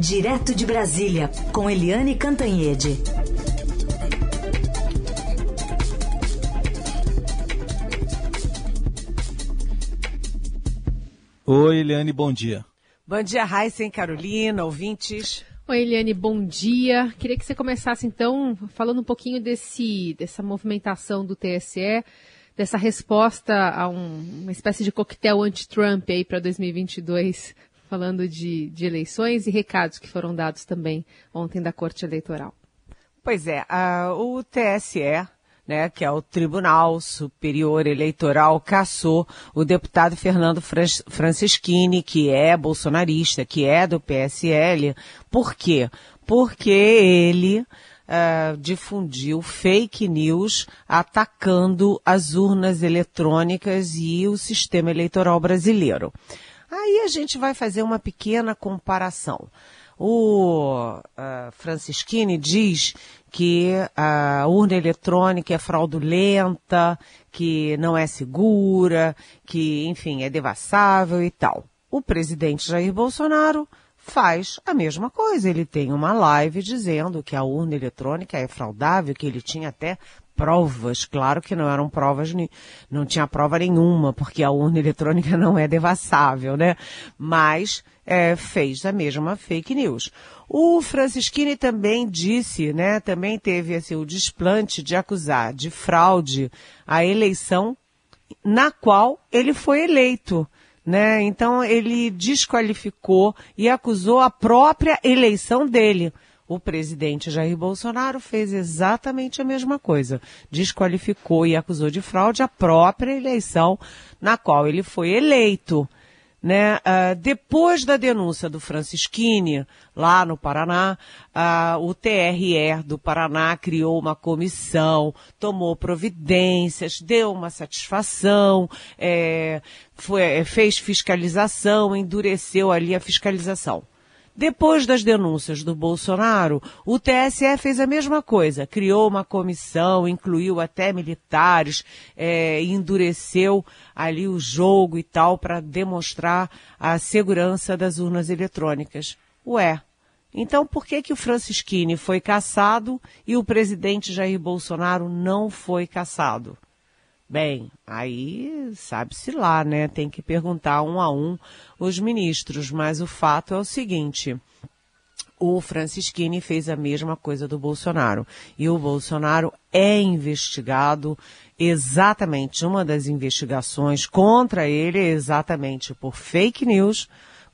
Direto de Brasília, com Eliane Cantanhede. Oi, Eliane, bom dia. Bom dia, Raíssen, Carolina, ouvintes. Oi, Eliane, bom dia. Queria que você começasse, então, falando um pouquinho desse, dessa movimentação do TSE, dessa resposta a um, uma espécie de coquetel anti-Trump aí para 2022 falando de, de eleições e recados que foram dados também ontem da Corte Eleitoral. Pois é, a, o TSE, né, que é o Tribunal Superior Eleitoral, caçou o deputado Fernando Francischini, que é bolsonarista, que é do PSL. Por quê? Porque ele uh, difundiu fake news atacando as urnas eletrônicas e o sistema eleitoral brasileiro. Aí a gente vai fazer uma pequena comparação. O uh, Francisquini diz que a urna eletrônica é fraudulenta, que não é segura, que, enfim, é devassável e tal. O presidente Jair Bolsonaro faz a mesma coisa. Ele tem uma live dizendo que a urna eletrônica é fraudável, que ele tinha até provas, claro que não eram provas, não tinha prova nenhuma, porque a urna eletrônica não é devassável, né? Mas é, fez a mesma fake news. O Francisquini também disse, né, também teve assim, o desplante de acusar de fraude a eleição na qual ele foi eleito. Né? Então ele desqualificou e acusou a própria eleição dele. O presidente Jair Bolsonaro fez exatamente a mesma coisa. Desqualificou e acusou de fraude a própria eleição na qual ele foi eleito. Né? Uh, depois da denúncia do Francisquini, lá no Paraná, uh, o TRE do Paraná criou uma comissão, tomou providências, deu uma satisfação, é, foi, fez fiscalização, endureceu ali a fiscalização. Depois das denúncias do Bolsonaro, o TSE fez a mesma coisa, criou uma comissão, incluiu até militares, é, endureceu ali o jogo e tal para demonstrar a segurança das urnas eletrônicas. Ué, então por que que o Francisquini foi caçado e o presidente Jair Bolsonaro não foi caçado? Bem, aí sabe-se lá, né? Tem que perguntar um a um os ministros, mas o fato é o seguinte. O Francisquini fez a mesma coisa do Bolsonaro. E o Bolsonaro é investigado exatamente, uma das investigações contra ele é exatamente por fake news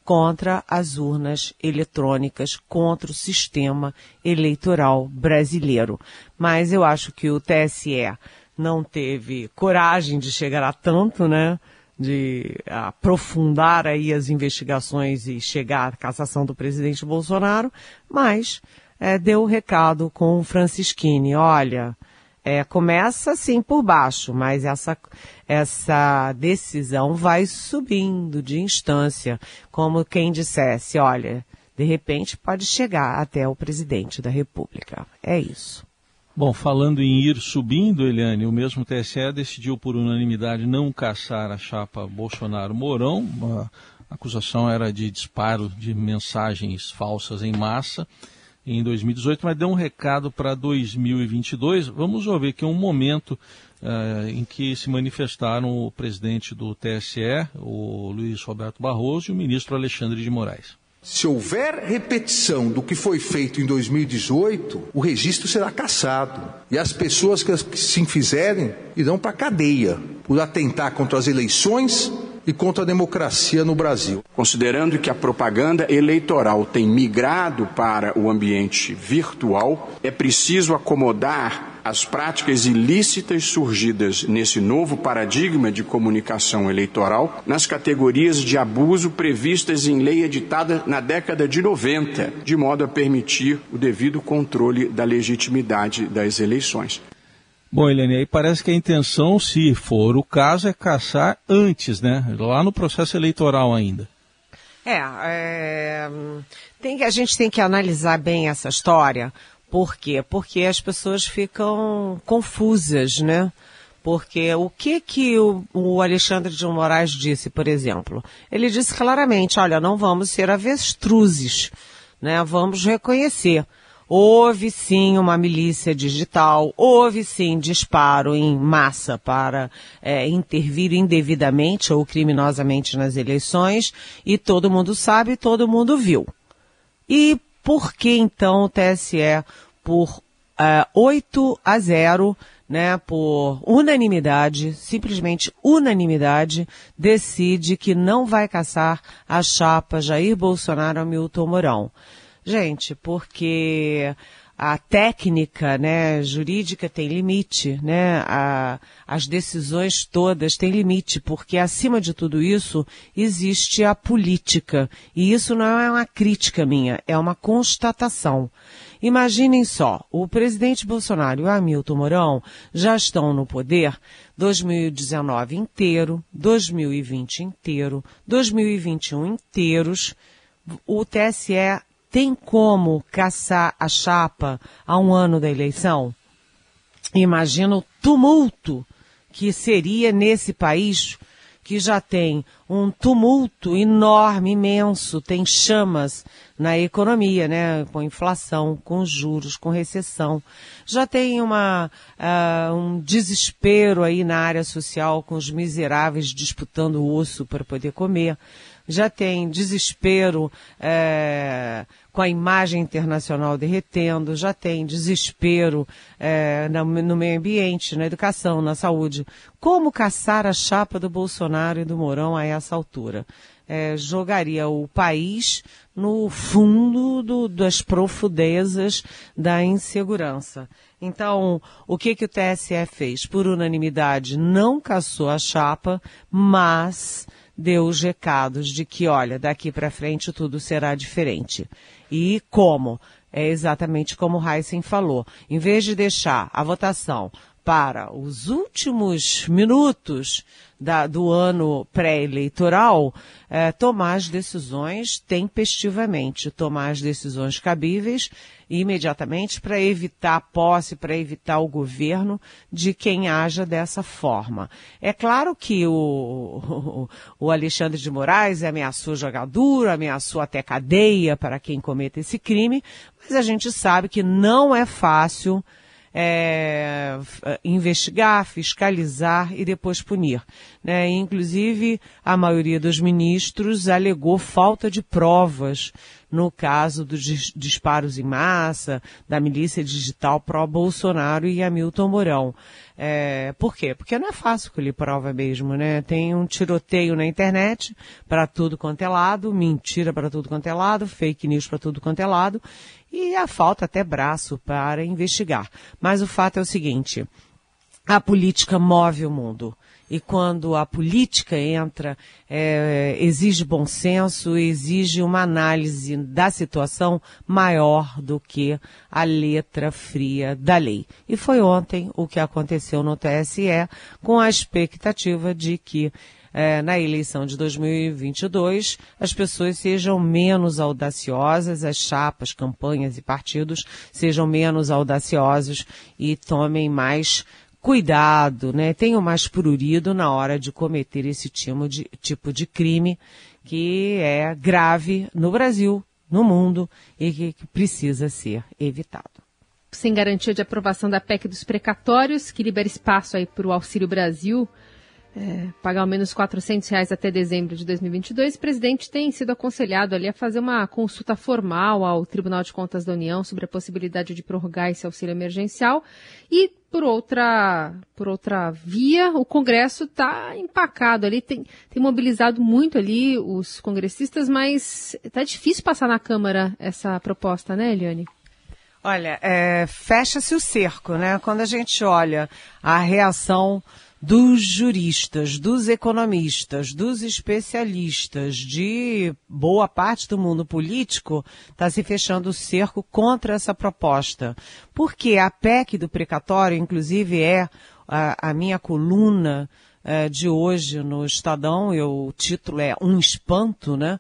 contra as urnas eletrônicas, contra o sistema eleitoral brasileiro. Mas eu acho que o TSE não teve coragem de chegar a tanto, né? De aprofundar aí as investigações e chegar à cassação do presidente Bolsonaro, mas é, deu o recado com o Francisquini, olha, é, começa assim por baixo, mas essa, essa decisão vai subindo de instância, como quem dissesse, olha, de repente pode chegar até o presidente da República. É isso. Bom, falando em ir subindo, Eliane, o mesmo TSE decidiu por unanimidade não caçar a chapa Bolsonaro-Mourão. A acusação era de disparo de mensagens falsas em massa em 2018, mas deu um recado para 2022. Vamos ouvir que é um momento uh, em que se manifestaram o presidente do TSE, o Luiz Roberto Barroso, e o ministro Alexandre de Moraes. Se houver repetição do que foi feito em 2018, o registro será cassado. E as pessoas que se fizerem irão para a cadeia por atentar contra as eleições e contra a democracia no Brasil. Considerando que a propaganda eleitoral tem migrado para o ambiente virtual, é preciso acomodar as práticas ilícitas surgidas nesse novo paradigma de comunicação eleitoral nas categorias de abuso previstas em lei editada na década de 90, de modo a permitir o devido controle da legitimidade das eleições. Bom, Helene, aí parece que a intenção, se for o caso, é caçar antes, né? Lá no processo eleitoral ainda. É, é tem, a gente tem que analisar bem essa história, por quê? Porque as pessoas ficam confusas, né? Porque o que que o, o, Alexandre de Moraes disse, por exemplo? Ele disse claramente, olha, não vamos ser avestruzes. né? Vamos reconhecer. Houve sim uma milícia digital, houve sim disparo em massa para é, intervir indevidamente ou criminosamente nas eleições, e todo mundo sabe, todo mundo viu. E por que então o TSE, por é, 8 a 0, né, por unanimidade, simplesmente unanimidade, decide que não vai caçar a chapa Jair Bolsonaro Milton Mourão? Gente, porque a técnica né, jurídica tem limite, né? A, as decisões todas têm limite, porque acima de tudo isso existe a política. E isso não é uma crítica minha, é uma constatação. Imaginem só, o presidente Bolsonaro e o Hamilton Mourão já estão no poder 2019 inteiro, 2020 inteiro, 2021 inteiros. O TSE tem como caçar a chapa a um ano da eleição? Imagina o tumulto que seria nesse país que já tem um tumulto enorme, imenso, tem chamas na economia, né? Com inflação, com juros, com recessão. Já tem uma, uh, um desespero aí na área social, com os miseráveis disputando o osso para poder comer já tem desespero é, com a imagem internacional derretendo, já tem desespero é, no meio ambiente, na educação, na saúde. Como caçar a chapa do Bolsonaro e do Mourão a essa altura? É, jogaria o país no fundo do, das profundezas da insegurança. Então, o que, que o TSE fez? Por unanimidade, não caçou a chapa, mas deu os recados de que, olha, daqui para frente tudo será diferente. E como? É exatamente como o Heisen falou. Em vez de deixar a votação para os últimos minutos da, do ano pré-eleitoral, é, tomar as decisões tempestivamente, tomar as decisões cabíveis imediatamente para evitar a posse, para evitar o governo de quem haja dessa forma. É claro que o, o, Alexandre de Moraes ameaçou jogar duro, ameaçou até cadeia para quem cometa esse crime, mas a gente sabe que não é fácil é, investigar, fiscalizar e depois punir. Né? Inclusive, a maioria dos ministros alegou falta de provas no caso dos disparos em massa, da milícia digital pró-Bolsonaro e Hamilton Mourão. É, por quê? Porque não é fácil colher prova mesmo, né? Tem um tiroteio na internet para tudo quanto é lado, mentira para tudo quanto é lado, fake news para tudo quanto é lado, e a falta até braço para investigar. Mas o fato é o seguinte, a política move o mundo. E quando a política entra, é, exige bom senso, exige uma análise da situação maior do que a letra fria da lei. E foi ontem o que aconteceu no TSE, com a expectativa de que é, na eleição de 2022 as pessoas sejam menos audaciosas, as chapas, campanhas e partidos sejam menos audaciosos e tomem mais cuidado, né? Tenham mais prurido na hora de cometer esse tipo de, tipo de crime que é grave no Brasil, no mundo e que, que precisa ser evitado. Sem garantia de aprovação da PEC dos precatórios, que libera espaço aí para o Auxílio Brasil, é, pagar ao menos 400 reais até dezembro de 2022, o presidente tem sido aconselhado ali a fazer uma consulta formal ao Tribunal de Contas da União sobre a possibilidade de prorrogar esse auxílio emergencial e por outra, por outra via, o Congresso está empacado ali, tem, tem mobilizado muito ali os congressistas, mas está difícil passar na Câmara essa proposta, né, Eliane? Olha, é, fecha-se o cerco, né? Quando a gente olha a reação dos juristas, dos economistas, dos especialistas, de boa parte do mundo político, está se fechando o cerco contra essa proposta. Porque a PEC do precatório, inclusive, é a, a minha coluna é, de hoje no Estadão, eu, o título é Um Espanto, né?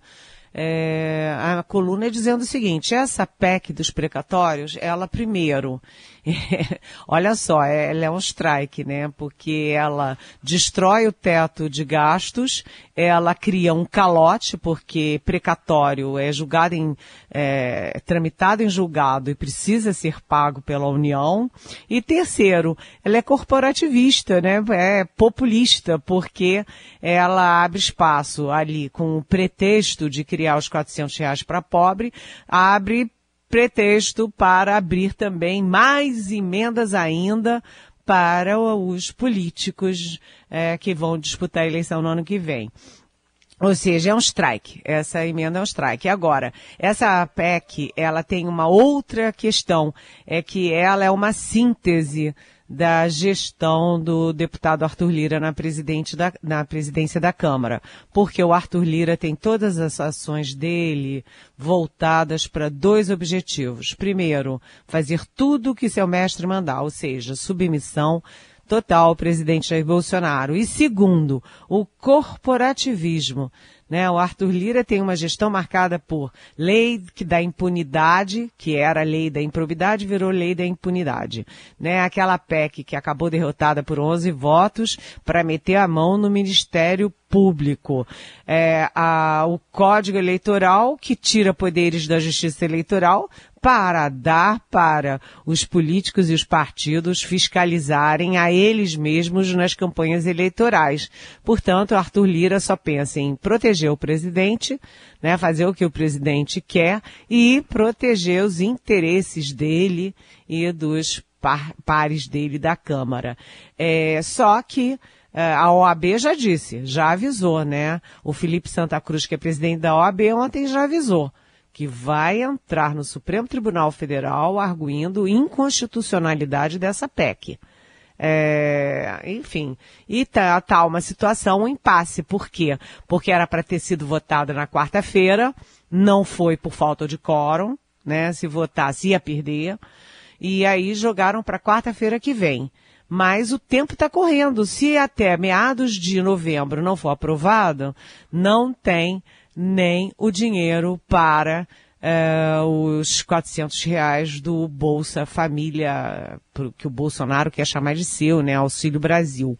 é, a coluna dizendo o seguinte, essa PEC dos precatórios, ela primeiro, olha só, ela é um strike, né? Porque ela destrói o teto de gastos, ela cria um calote, porque precatório é julgado em, é, tramitado em julgado e precisa ser pago pela União. E terceiro, ela é corporativista, né? É populista, porque ela abre espaço ali com o pretexto de criar os 400 reais para pobre, abre pretexto para abrir também mais emendas ainda para os políticos é, que vão disputar a eleição no ano que vem. Ou seja, é um strike. Essa emenda é um strike. Agora, essa PEC, ela tem uma outra questão, é que ela é uma síntese da gestão do deputado Arthur Lira na, da, na presidência da Câmara, porque o Arthur Lira tem todas as ações dele voltadas para dois objetivos. Primeiro, fazer tudo o que seu mestre mandar, ou seja, submissão total ao presidente Jair Bolsonaro. E segundo, o corporativismo né? O Arthur Lira tem uma gestão marcada por lei dá impunidade, que era lei da improbidade, virou lei da impunidade. Né? Aquela PEC que acabou derrotada por 11 votos para meter a mão no Ministério Público. É, a, o Código Eleitoral que tira poderes da Justiça Eleitoral para dar para os políticos e os partidos fiscalizarem a eles mesmos nas campanhas eleitorais. Portanto, Arthur Lira só pensa em proteger o presidente, né, fazer o que o presidente quer e proteger os interesses dele e dos par pares dele da Câmara. É, só que a OAB já disse, já avisou, né? O Felipe Santa Cruz, que é presidente da OAB, ontem já avisou que vai entrar no Supremo Tribunal Federal arguindo inconstitucionalidade dessa PEC. É, enfim, e tá, tá uma situação, um impasse. Por quê? Porque era para ter sido votada na quarta-feira, não foi por falta de quórum, né? Se votasse ia perder. E aí jogaram para quarta-feira que vem. Mas o tempo está correndo. Se até meados de novembro não for aprovado, não tem nem o dinheiro para é, os 400 reais do Bolsa Família, que o Bolsonaro quer chamar de seu, né, Auxílio Brasil.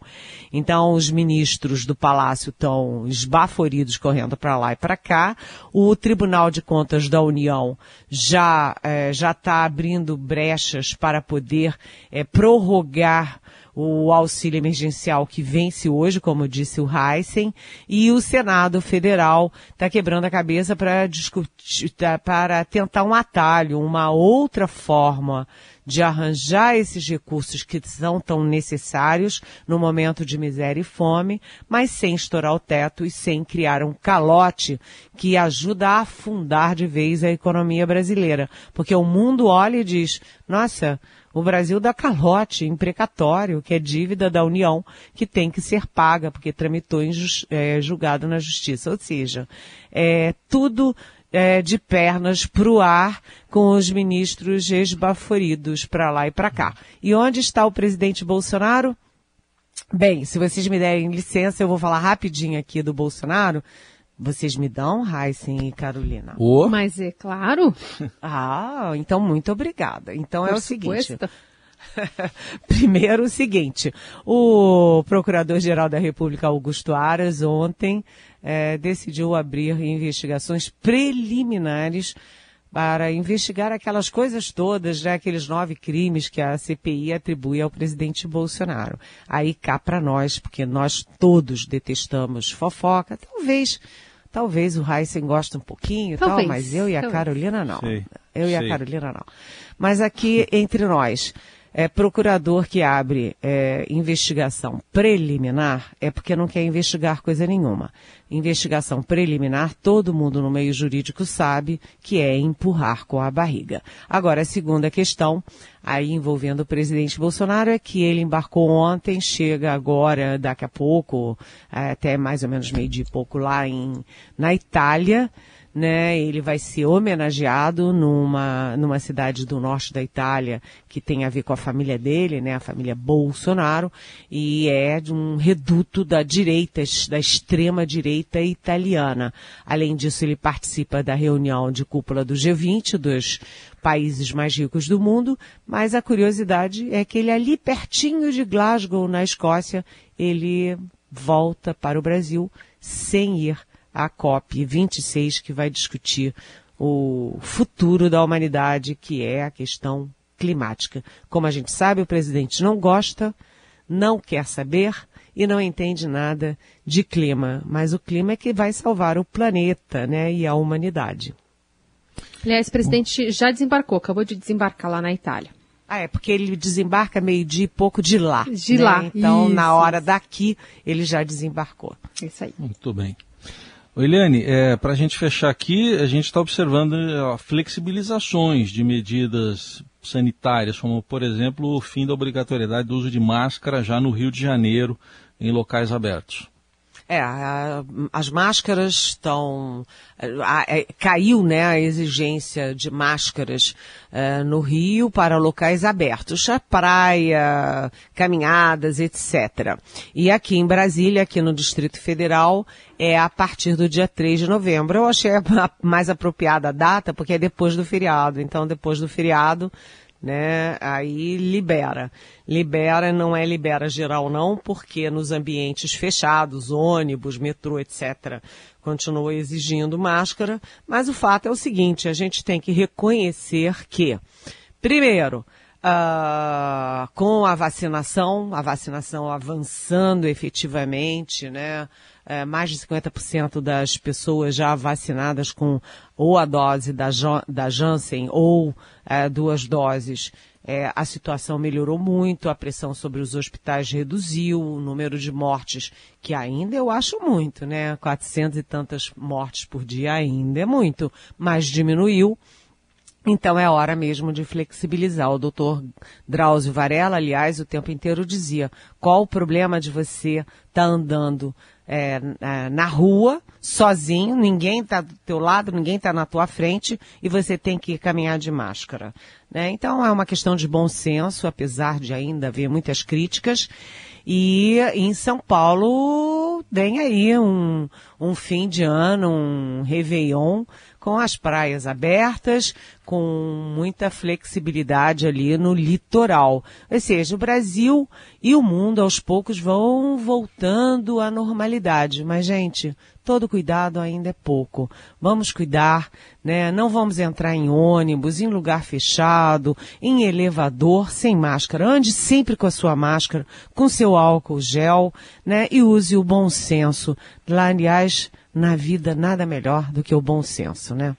Então, os ministros do Palácio estão esbaforidos correndo para lá e para cá. O Tribunal de Contas da União já é, já está abrindo brechas para poder é, prorrogar o auxílio emergencial que vence hoje, como disse o Heisen, e o Senado Federal está quebrando a cabeça para discutir, tá, para tentar um atalho, uma outra forma de arranjar esses recursos que são tão necessários no momento de miséria e fome, mas sem estourar o teto e sem criar um calote que ajuda a afundar de vez a economia brasileira. Porque o mundo olha e diz, nossa, o Brasil dá calote em precatório, que é dívida da União, que tem que ser paga, porque tramitou em, é, julgado na Justiça. Ou seja, é tudo é, de pernas pro ar com os ministros esbaforidos para lá e para cá. E onde está o presidente Bolsonaro? Bem, se vocês me derem licença, eu vou falar rapidinho aqui do Bolsonaro. Vocês me dão, Heisen e Carolina? Oh. Mas é claro. Ah, então muito obrigada. Então Por é o supuesto. seguinte. Primeiro o seguinte, o Procurador-Geral da República, Augusto Aras, ontem é, decidiu abrir investigações preliminares para investigar aquelas coisas todas, né, aqueles nove crimes que a CPI atribui ao presidente Bolsonaro. Aí cá para nós, porque nós todos detestamos fofoca, talvez Talvez o Heisen goste um pouquinho e tal, mas eu e a talvez. Carolina não. Sei, eu sei. e a Carolina não. Mas aqui entre nós, é, procurador que abre é, investigação preliminar é porque não quer investigar coisa nenhuma. Investigação preliminar, todo mundo no meio jurídico sabe que é empurrar com a barriga. Agora, a segunda questão, aí envolvendo o presidente Bolsonaro, é que ele embarcou ontem, chega agora, daqui a pouco, até mais ou menos meio dia e pouco lá em, na Itália, né? Ele vai ser homenageado numa, numa cidade do norte da Itália que tem a ver com a família dele, né? A família Bolsonaro e é de um reduto da direita, da extrema direita italiana. Além disso, ele participa da reunião de cúpula do G20, dos países mais ricos do mundo, mas a curiosidade é que ele ali pertinho de Glasgow, na Escócia, ele volta para o Brasil sem ir à COP 26, que vai discutir o futuro da humanidade, que é a questão climática. Como a gente sabe, o presidente não gosta, não quer saber e não entende nada de clima, mas o clima é que vai salvar o planeta, né, e a humanidade. Aliás, o presidente já desembarcou, acabou de desembarcar lá na Itália. Ah, é porque ele desembarca meio-dia e pouco de lá. De né? lá. Então, Isso, na hora daqui, ele já desembarcou. Isso aí. Muito bem. Eliane, é, para a gente fechar aqui, a gente está observando ó, flexibilizações de medidas sanitárias, como, por exemplo, o fim da obrigatoriedade do uso de máscara já no Rio de Janeiro, em locais abertos. É, as máscaras estão. caiu né, a exigência de máscaras eh, no Rio para locais abertos, praia, caminhadas, etc. E aqui em Brasília, aqui no Distrito Federal, é a partir do dia 3 de novembro. Eu achei a mais apropriada a data, porque é depois do feriado. Então, depois do feriado, né? Aí libera. Libera, não é libera geral não, porque nos ambientes fechados, ônibus, metrô, etc., continua exigindo máscara, mas o fato é o seguinte, a gente tem que reconhecer que, primeiro, ah, com a vacinação, a vacinação avançando efetivamente, né? É, mais de 50% das pessoas já vacinadas com ou a dose da, da Janssen ou é, duas doses, é, a situação melhorou muito, a pressão sobre os hospitais reduziu, o número de mortes, que ainda eu acho muito, né? 400 e tantas mortes por dia ainda é muito, mas diminuiu. Então é hora mesmo de flexibilizar. O doutor Drauzio Varela, aliás, o tempo inteiro dizia: qual o problema de você estar andando é, na- na rua, sozinho, ninguém está do teu lado, ninguém está na tua frente e você tem que caminhar de máscara. né? Então é uma questão de bom senso, apesar de ainda haver muitas críticas. E em São Paulo tem aí um, um fim de ano, um Réveillon, com as praias abertas, com muita flexibilidade ali no litoral. Ou seja, o Brasil e o mundo aos poucos vão voltando à normalidade. Mas, gente, todo cuidado ainda é pouco. Vamos cuidar, né? Não vamos entrar em ônibus, em lugar fechado, em elevador, sem máscara. Ande sempre com a sua máscara, com seu álcool gel, né? E use o bom senso. Lá, aliás, na vida nada melhor do que o bom senso, né?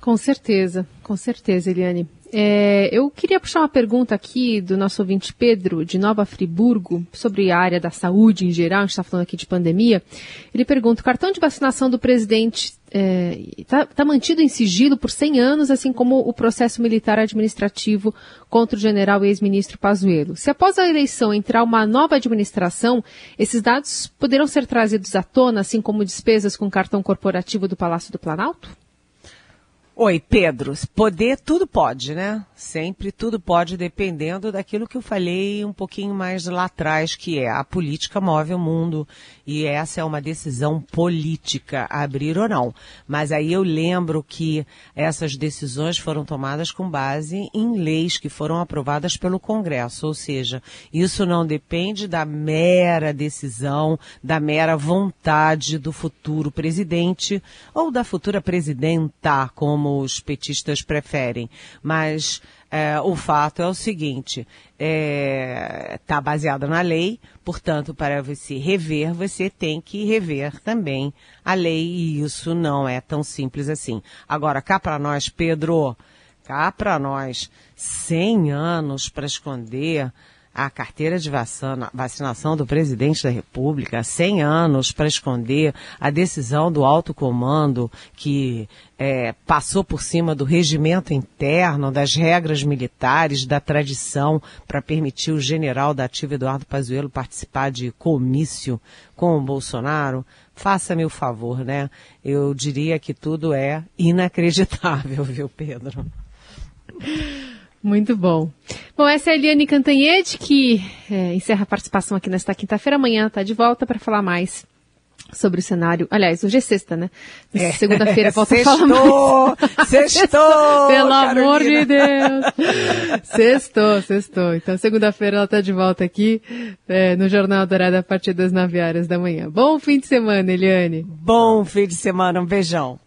Com certeza, com certeza, Eliane. É, eu queria puxar uma pergunta aqui do nosso ouvinte Pedro, de Nova Friburgo, sobre a área da saúde em geral, a gente está falando aqui de pandemia. Ele pergunta, o cartão de vacinação do presidente está tá mantido em sigilo por 100 anos, assim como o processo militar administrativo contra o general e ex-ministro Pazuello. Se após a eleição entrar uma nova administração, esses dados poderão ser trazidos à tona, assim como despesas com cartão corporativo do Palácio do Planalto? Oi, Pedro. Poder, tudo pode, né? Sempre tudo pode, dependendo daquilo que eu falei um pouquinho mais lá atrás, que é a política move o mundo e essa é uma decisão política, abrir ou não. Mas aí eu lembro que essas decisões foram tomadas com base em leis que foram aprovadas pelo Congresso, ou seja, isso não depende da mera decisão, da mera vontade do futuro presidente ou da futura presidenta, como os petistas preferem. Mas é, o fato é o seguinte, está baseado na lei, portanto, para você rever, você tem que rever também a lei, e isso não é tão simples assim. Agora, cá para nós, Pedro, cá para nós, 100 anos para esconder a carteira de vacina, vacinação do presidente da República, 100 anos para esconder a decisão do alto comando que é, passou por cima do regimento interno, das regras militares, da tradição, para permitir o general da ativa Eduardo Pazuello participar de comício com o Bolsonaro. faça-me o favor, né? Eu diria que tudo é inacreditável, viu, Pedro? Muito bom. Bom, essa é a Eliane Cantanhede, que é, encerra a participação aqui nesta quinta-feira. Amanhã está de volta para falar mais sobre o cenário. Aliás, hoje é sexta, né? É. Segunda-feira volta a falar mais. Sextou! Pelo Carolina. amor de Deus! sextou, sextou. Então, segunda-feira ela está de volta aqui é, no Jornal Dourado a partir das 9 horas da manhã. Bom fim de semana, Eliane. Bom fim de semana, um beijão.